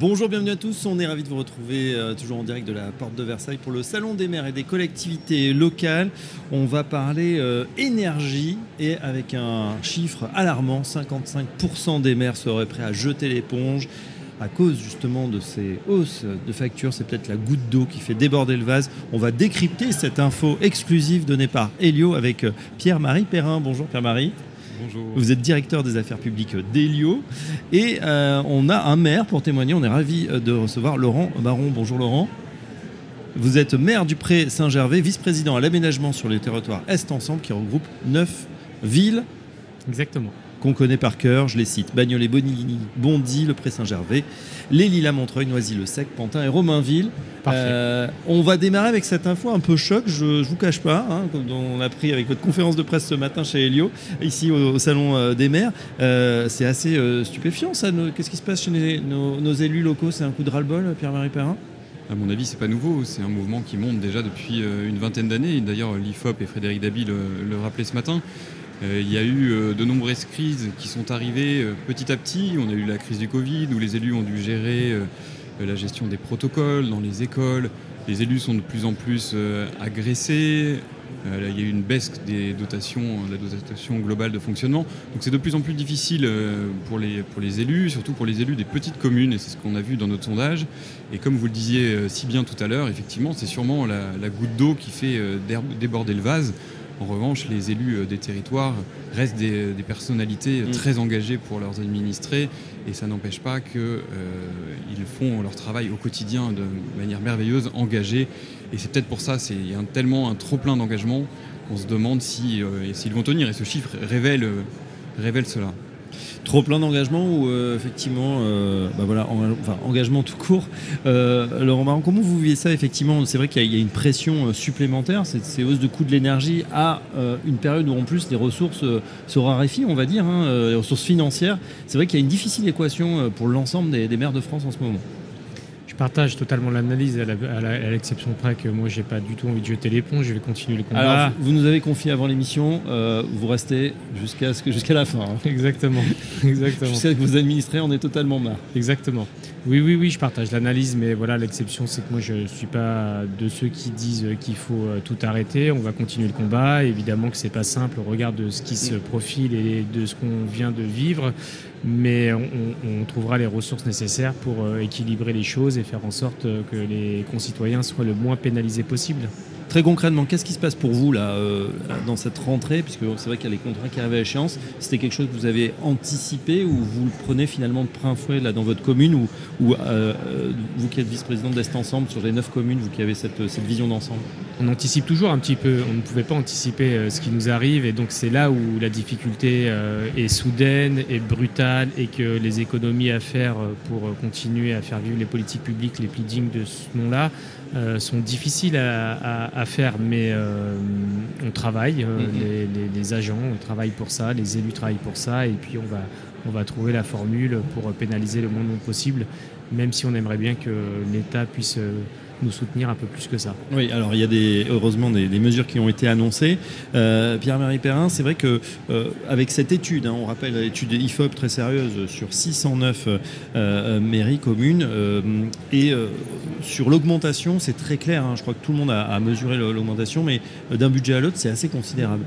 Bonjour, bienvenue à tous. On est ravis de vous retrouver euh, toujours en direct de la porte de Versailles pour le Salon des maires et des collectivités locales. On va parler euh, énergie et avec un chiffre alarmant, 55% des maires seraient prêts à jeter l'éponge à cause justement de ces hausses de factures. C'est peut-être la goutte d'eau qui fait déborder le vase. On va décrypter cette info exclusive donnée par Elio avec euh, Pierre-Marie Perrin. Bonjour Pierre-Marie. Bonjour. Vous êtes directeur des affaires publiques d'Elio et euh, on a un maire pour témoigner. On est ravi euh, de recevoir Laurent Baron. Bonjour Laurent. Vous êtes maire du Pré Saint-Gervais, vice-président à l'aménagement sur les territoires Est Ensemble qui regroupe neuf villes Exactement. Qu'on connaît par cœur. Je les cite Bagnolet, Bonigny, Bondy, le Pré Saint-Gervais, les Lilas, Montreuil, Noisy-le-Sec, Pantin et Romainville. Euh, on va démarrer avec cette info un peu choc, je ne vous cache pas, hein, comme on a pris avec votre conférence de presse ce matin chez Helio, ici au, au Salon euh, des maires. Euh, c'est assez stupéfiant ça. Qu'est-ce qui se passe chez nos, nos élus locaux? C'est un coup de ras-le-bol, Pierre-Marie Perrin? À mon avis, c'est pas nouveau. C'est un mouvement qui monte déjà depuis une vingtaine d'années. D'ailleurs, l'IFOP et Frédéric Dabi le, le rappelaient ce matin. Euh, Il y a eu euh, de nombreuses crises qui sont arrivées euh, petit à petit. On a eu la crise du Covid où les élus ont dû gérer la gestion des protocoles dans les écoles. Les élus sont de plus en plus agressés. Il y a eu une baisse des dotations, la dotation globale de fonctionnement. Donc c'est de plus en plus difficile pour les, pour les élus, surtout pour les élus des petites communes, et c'est ce qu'on a vu dans notre sondage. Et comme vous le disiez si bien tout à l'heure, effectivement, c'est sûrement la, goutte d'eau qui fait der- déborder le vase. En revanche, les élus euh, des territoires restent des, des personnalités Mm. très engagées pour leurs administrés, et ça n'empêche pas qu'ils font leur travail au quotidien de manière merveilleuse, engagée. Et c'est peut-être pour ça, c'est il y a un- tellement un trop plein d'engagement qu'on se demande si, euh, s'ils vont tenir. Et ce chiffre révèle, euh, révèle cela. Trop plein d'engagement ou euh, effectivement, euh, bah engagement tout court. Euh, Laurent comment vous vivez ça effectivement? C'est vrai qu'il y, a- une pression euh, supplémentaire, cette- ces hausses de coûts de l'énergie à une période où en plus les ressources se raréfient, on va dire, hein, les ressources financières. C'est vrai qu'il y a une difficile équation pour l'ensemble des maires de France en ce moment. Je partage totalement l'analyse, à l'exception près que moi, j'ai pas du tout envie de jeter l'éponge. Je vais continuer le combat. Alors, vous nous avez confié avant l'émission, euh, vous restez jusqu'à ce que- jusqu'à la fin. hein. Exactement, exactement, Jusqu'à ce que vous administrez, on est totalement marre. exactement. Oui, oui, oui, je partage l'analyse, mais voilà, l'exception, c'est que moi, je suis pas de ceux qui disent qu'il faut euh, tout arrêter. On va continuer le combat. Évidemment que c'est pas simple au regard de ce qui se profile et de ce qu'on vient de vivre, mais on, trouvera les ressources nécessaires pour euh, équilibrer les choses et faire en sorte euh, que les concitoyens soient le moins pénalisés possible. Très concrètement, qu'est-ce qui se passe pour vous là, euh, dans cette rentrée? Puisque c'est vrai qu'il y a les contrats qui arrivent à échéance. C'était quelque chose que vous avez anticipé ou vous le prenez finalement de plein fouet là, dans votre commune ou, euh, euh, vous qui êtes vice-président d'Est Ensemble sur les neuf communes, vous qui avez cette, vision d'ensemble? On anticipe toujours un petit peu, on ne pouvait pas anticiper ce qui nous arrive et donc c'est là où la difficulté est soudaine et brutale et que les économies à faire pour continuer à faire vivre les politiques publiques les plus dignes de ce nom-là sont difficiles à, à- à faire mais euh, on travaille, euh, Mhm. les, les- les agents on travaille pour ça, les élus travaillent pour ça et puis on va, on va trouver la formule pour pénaliser le moins possible même si on aimerait bien que l'État puisse euh, nous soutenir un peu plus que ça. Oui, alors il y a des, heureusement des, mesures qui ont été annoncées. Euh, Pierre-Marie Perrin, c'est vrai que euh, avec cette étude, hein, on rappelle l'étude IFOP très sérieuse sur 609 euh, mairies communes, et sur l'augmentation, c'est très clair. hein, je crois que tout le monde a, mesuré l'augmentation, mais d'un budget à l'autre, c'est assez considérable.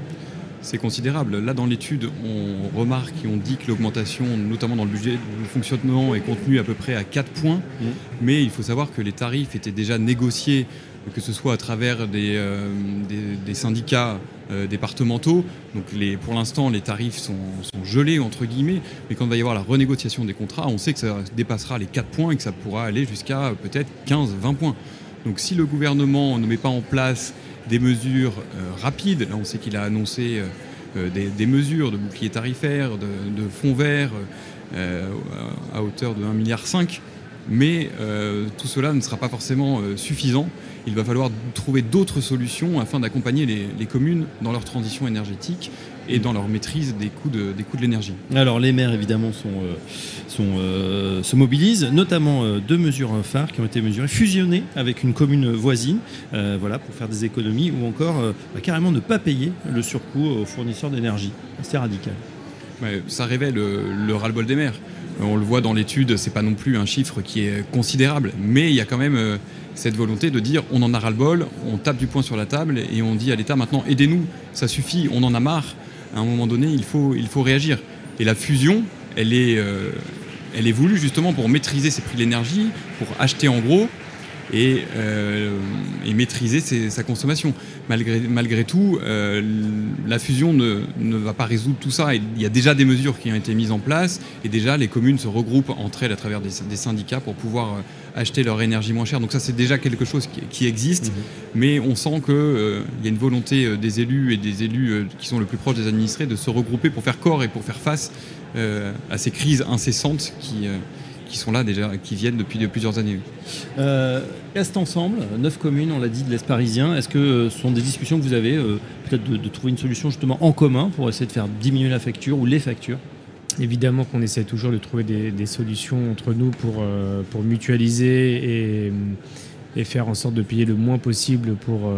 C'est considérable. Là, dans l'étude, on remarque et on dit que l'augmentation, notamment dans le budget de fonctionnement, est contenue à peu près à 4 points. Mhm. Mais il faut savoir que les tarifs étaient déjà négociés, que ce soit à travers des, euh, des, des syndicats euh, départementaux. Donc les, pour l'instant, les tarifs sont, sont gelés, entre guillemets. Mais quand il va y avoir la renégociation des contrats, on sait que ça dépassera les 4 points et que ça pourra aller jusqu'à euh, peut-être 15, 20 points. Donc si le gouvernement ne met pas en place des mesures euh, rapides, là on sait qu'il a annoncé euh, euh, des, mesures de bouclier tarifaire, de, fonds verts à hauteur de 1,5 milliard, mais tout cela ne sera pas forcément suffisant. Il va falloir trouver d'autres solutions afin d'accompagner les communes dans leur transition énergétique et dans leur maîtrise des coûts de, des coûts de l'énergie. Alors les maires évidemment sont, euh, sont, euh, se mobilisent, notamment euh, deux mesures phares qui ont été mesurées, fusionner avec une commune voisine, voilà, pour faire des économies, ou encore bah, carrément ne pas payer le surcoût aux fournisseurs d'énergie. C'est radical. Ouais, ça révèle le ras-le-bol des maires. On le voit dans l'étude, c'est pas non plus un chiffre qui est considérable, mais il y a quand même cette volonté de dire on en a ras-le-bol, on tape du poing sur la table et on dit à l'État maintenant aidez-nous, ça suffit, on en a marre. À un moment donné, il faut, il faut réagir. Et la fusion, elle est, est voulue justement pour maîtriser ces prix de l'énergie, pour acheter en gros et, euh, maîtriser sa consommation. Malgré, malgré tout, euh, la fusion ne, ne, va pas résoudre tout ça. il y a déjà des mesures qui ont été mises en place et déjà les communes se regroupent entre elles à travers des, syndicats pour pouvoir euh, acheter leur énergie moins chère. Donc ça, c'est déjà quelque chose qui, existe, mhm. mais on sent qu'il y a une volonté des élus et des élus qui sont le plus proches des administrés de se regrouper pour faire corps et pour faire face euh, à ces crises incessantes qui, euh, qui sont là déjà, qui viennent depuis de plusieurs années. Euh, Est ensemble, neuf communes, on l'a dit, de l'Est parisien. Est-ce que ce sont des discussions que vous avez, peut-être de, trouver une solution justement en commun pour essayer de faire diminuer la facture ou les factures? Évidemment qu'on essaie toujours de trouver des, solutions entre nous pour, pour mutualiser et, et, faire en sorte de payer le moins possible pour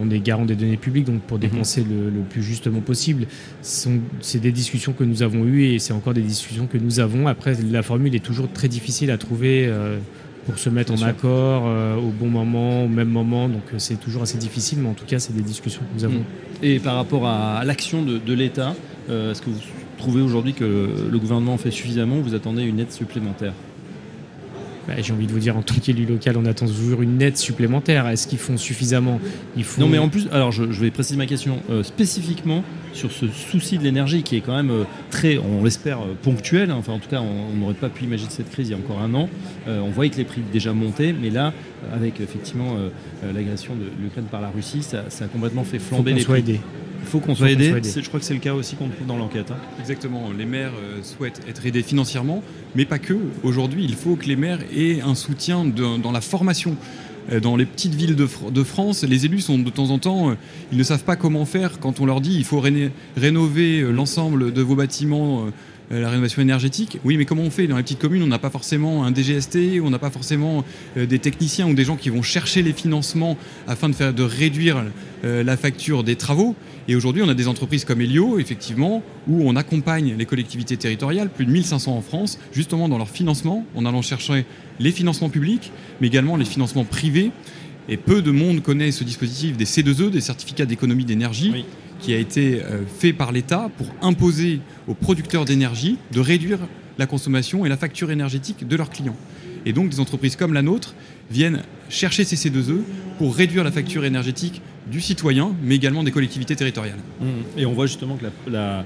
on est garant des données publiques, donc pour mhm. dépenser le, plus justement possible. C'est des discussions que nous avons eues et c'est encore des discussions que nous avons. Après, la formule est toujours très difficile à trouver. Euh, pour se mettre en accord euh, au bon moment, au même moment. Donc euh, c'est toujours assez difficile, mais en tout cas, c'est des discussions que nous avons. Mhm. Et par rapport à l'action de, l'État, est-ce que vous trouvez aujourd'hui que le gouvernement fait suffisamment ou vous attendez une aide supplémentaire? Bah, j'ai envie de vous dire, en tant qu'élu local, on attend toujours une aide supplémentaire. Est-ce qu'ils font suffisamment? Il faut... Non, mais en plus, alors je, vais préciser ma question euh, spécifiquement sur ce souci de l'énergie qui est quand même euh, très, on l'espère, euh, ponctuel. Hein. Enfin, en tout cas, on n'aurait pas pu imaginer cette crise il y a encore un an. on voyait que les prix déjà montaient, mais là, avec effectivement l'agression de l'Ukraine par la Russie, ça, a complètement fait flamber les prix. Aidé. Il faut qu'on soit aidé. Je crois que c'est le cas aussi qu'on trouve dans l'enquête. Hein. Exactement. Les maires euh, souhaitent être aidés financièrement, mais pas que. Aujourd'hui, il faut que les maires aient un soutien dans la formation. Euh, dans les petites villes de, France, les élus sont de temps en temps, euh, ils ne savent pas comment faire quand on leur dit il faut rénover l'ensemble de vos bâtiments euh, la rénovation énergétique. Oui, mais comment on fait? Dans les petites communes, on n'a pas forcément un DGST, on n'a pas forcément euh, des techniciens ou des gens qui vont chercher les financements afin de, faire, de réduire euh, la facture des travaux. Et aujourd'hui, on a des entreprises comme Elio, effectivement, où on accompagne les collectivités territoriales, plus de 1500 en France, justement dans leur financement, en allant chercher les financements publics, mais également les financements privés. Et peu de monde connaît ce dispositif des C2E, des certificats d'économie d'énergie qui a été euh, fait par l'État pour imposer aux producteurs d'énergie de réduire la consommation et la facture énergétique de leurs clients. Et donc des entreprises comme la nôtre viennent chercher ces C2E pour réduire la facture énergétique du citoyen, mais également des collectivités territoriales. Mmh. Et on voit justement que la,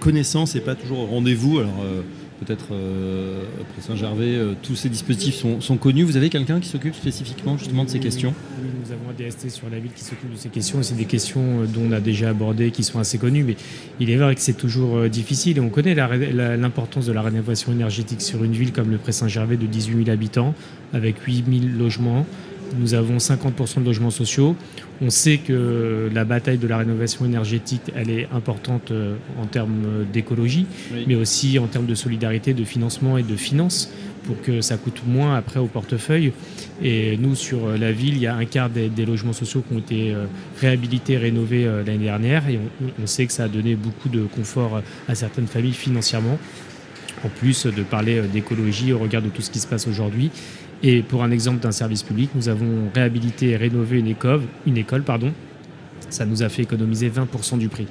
connaissance n'est pas toujours au rendez-vous. Alors, euh, peut-être euh, après Saint-Gervais, euh, tous ces dispositifs sont, connus. Vous avez quelqu'un qui s'occupe spécifiquement justement de ces questions? Nous avons un DST sur la ville qui s'occupe de ces questions. C'est des questions dont on a déjà abordé, qui sont assez connues, mais il est vrai que c'est toujours difficile. Et on connaît l'importance de la rénovation énergétique sur une ville comme le Pré-Saint-Gervais de 18 000 habitants, avec 8 000 logements. Nous avons 50% de logements sociaux. On sait que la bataille de la rénovation énergétique, elle est importante euh, en termes d'écologie, mais aussi en termes de solidarité, de financement et de finances pour que ça coûte moins après au portefeuille. Et nous, sur la ville, il y a un quart des, logements sociaux qui ont été euh, réhabilités, rénovés euh, l'année dernière. Et on, sait que ça a donné beaucoup de confort à certaines familles financièrement, en plus de parler d'écologie au regard de tout ce qui se passe aujourd'hui. Et pour un exemple d'un service public, nous avons réhabilité et rénové une école, une école pardon. ça nous a fait économiser 20% du prix.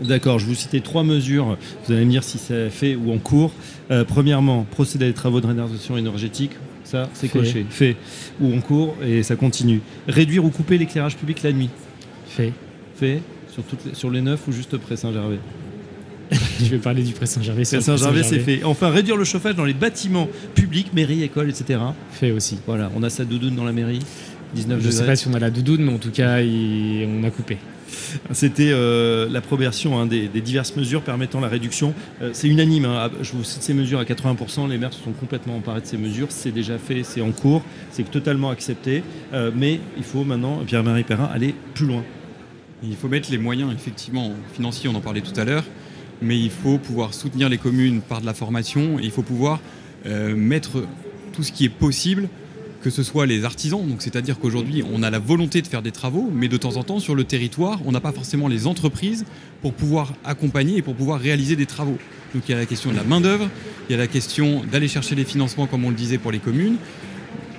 D'accord, je vous citais trois mesures. Vous allez me dire si c'est fait ou en cours. Euh, premièrement, procéder à des travaux de rénovation énergétique. Ça, c'est coché. Fait. Ou en cours et ça continue. Réduire ou couper l'éclairage public la nuit. Fait. Fait. Sur, toutes sur les neuf ou juste près Saint-Gervais? je vais parler du Pré-Saint-Gervais. Saint-Gervais, c'est fait. Enfin, réduire le chauffage dans les bâtiments publics, mairie, école, etc. Fait aussi. Voilà, on a sa doudoune dans la mairie. 19 je ne sais pas si on a la doudoune, mais en tout cas, on a coupé. C'était euh, l'approbation hein, des, diverses mesures permettant la réduction. Euh, c'est unanime. Hein. je vous cite ces mesures à 80%. Les maires se sont complètement emparés de ces mesures. C'est déjà fait, c'est en cours, c'est totalement accepté. Euh, mais il faut maintenant, Pierre-Marie Perrin, aller plus loin. Il faut mettre les moyens, effectivement, financiers, on en parlait tout à l'heure, mais il faut pouvoir soutenir les communes par de la formation et il faut pouvoir euh, mettre tout ce qui est possible que ce soit les artisans, donc c'est-à-dire qu'aujourd'hui on a la volonté de faire des travaux, mais de temps en temps sur le territoire, on n'a pas forcément les entreprises pour pouvoir accompagner et pour pouvoir réaliser des travaux. Donc il y a la question de la main-d'œuvre, il y a la question d'aller chercher les financements, comme on le disait pour les communes,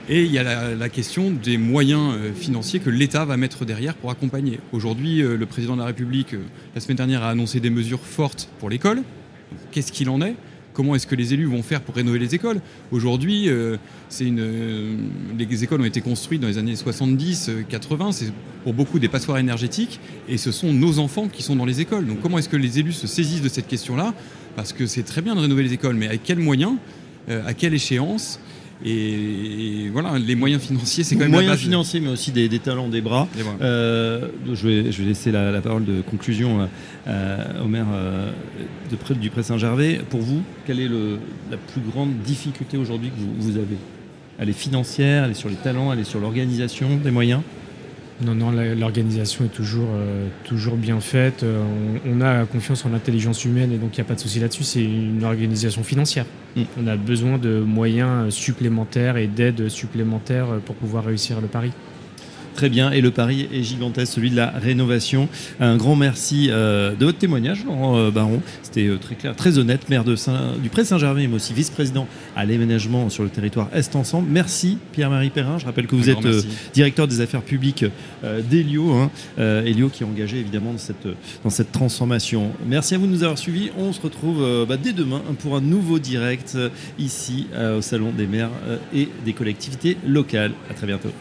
et il y a la, question des moyens euh, financiers que l'État va mettre derrière pour accompagner. Aujourd'hui, euh, le président de la République, euh, la semaine dernière, a annoncé des mesures fortes pour l'école. Qu'est-ce qu'il en est? Comment est-ce que les élus vont faire pour rénover les écoles? Aujourd'hui, les écoles ont été construites dans les années 70-80. C'est pour beaucoup des passoires énergétiques. Et ce sont nos enfants qui sont dans les écoles. Donc comment est-ce que les élus se saisissent de cette question-là? Parce que c'est très bien de rénover les écoles, mais avec quels moyens? À quelle échéance? Et, voilà, les moyens financiers, c'est quand même moyens financiers, mais aussi des, talents, des bras. Euh, je, vais, je, vais, laisser la, parole de conclusion au maire euh, de, du Pré-Saint-Gervais. Pour vous, quelle est le, la plus grande difficulté aujourd'hui que vous, vous avez? Elle est financière, elle est sur les talents, elle est sur l'organisation des moyens? Non, non, l'organisation est toujours, euh, toujours bien faite. Euh, on, a confiance en l'intelligence humaine et donc il n'y a pas de souci là-dessus. C'est une organisation financière. Mm. On a besoin de moyens supplémentaires et d'aides supplémentaires pour pouvoir réussir le pari. Très bien, et le pari est gigantesque, celui de la rénovation. Un grand merci euh, de votre témoignage, Laurent euh, Baron. C'était euh, très clair, très honnête, maire de Saint, du Pré-Saint-Germain, mais aussi vice-président à l'aménagement sur le territoire Est Ensemble. Merci Pierre-Marie Perrin. Je rappelle que vous êtes directeur des affaires publiques d'Elio, hein, Elio qui est engagé évidemment dans cette, dans cette transformation. Merci à vous de nous avoir suivis. On se retrouve bah, dès demain pour un nouveau direct ici au Salon des maires et des collectivités locales. À très bientôt.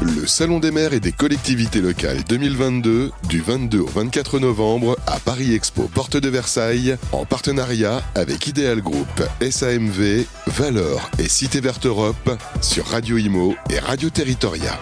Le Salon des maires et des collectivités locales 2022 du 22 au 24 novembre à Paris Expo Porte de Versailles en partenariat avec Ideal Group, SAMV, Valeur et Cité Verte Europe sur Radio Imo et Radio Territoria.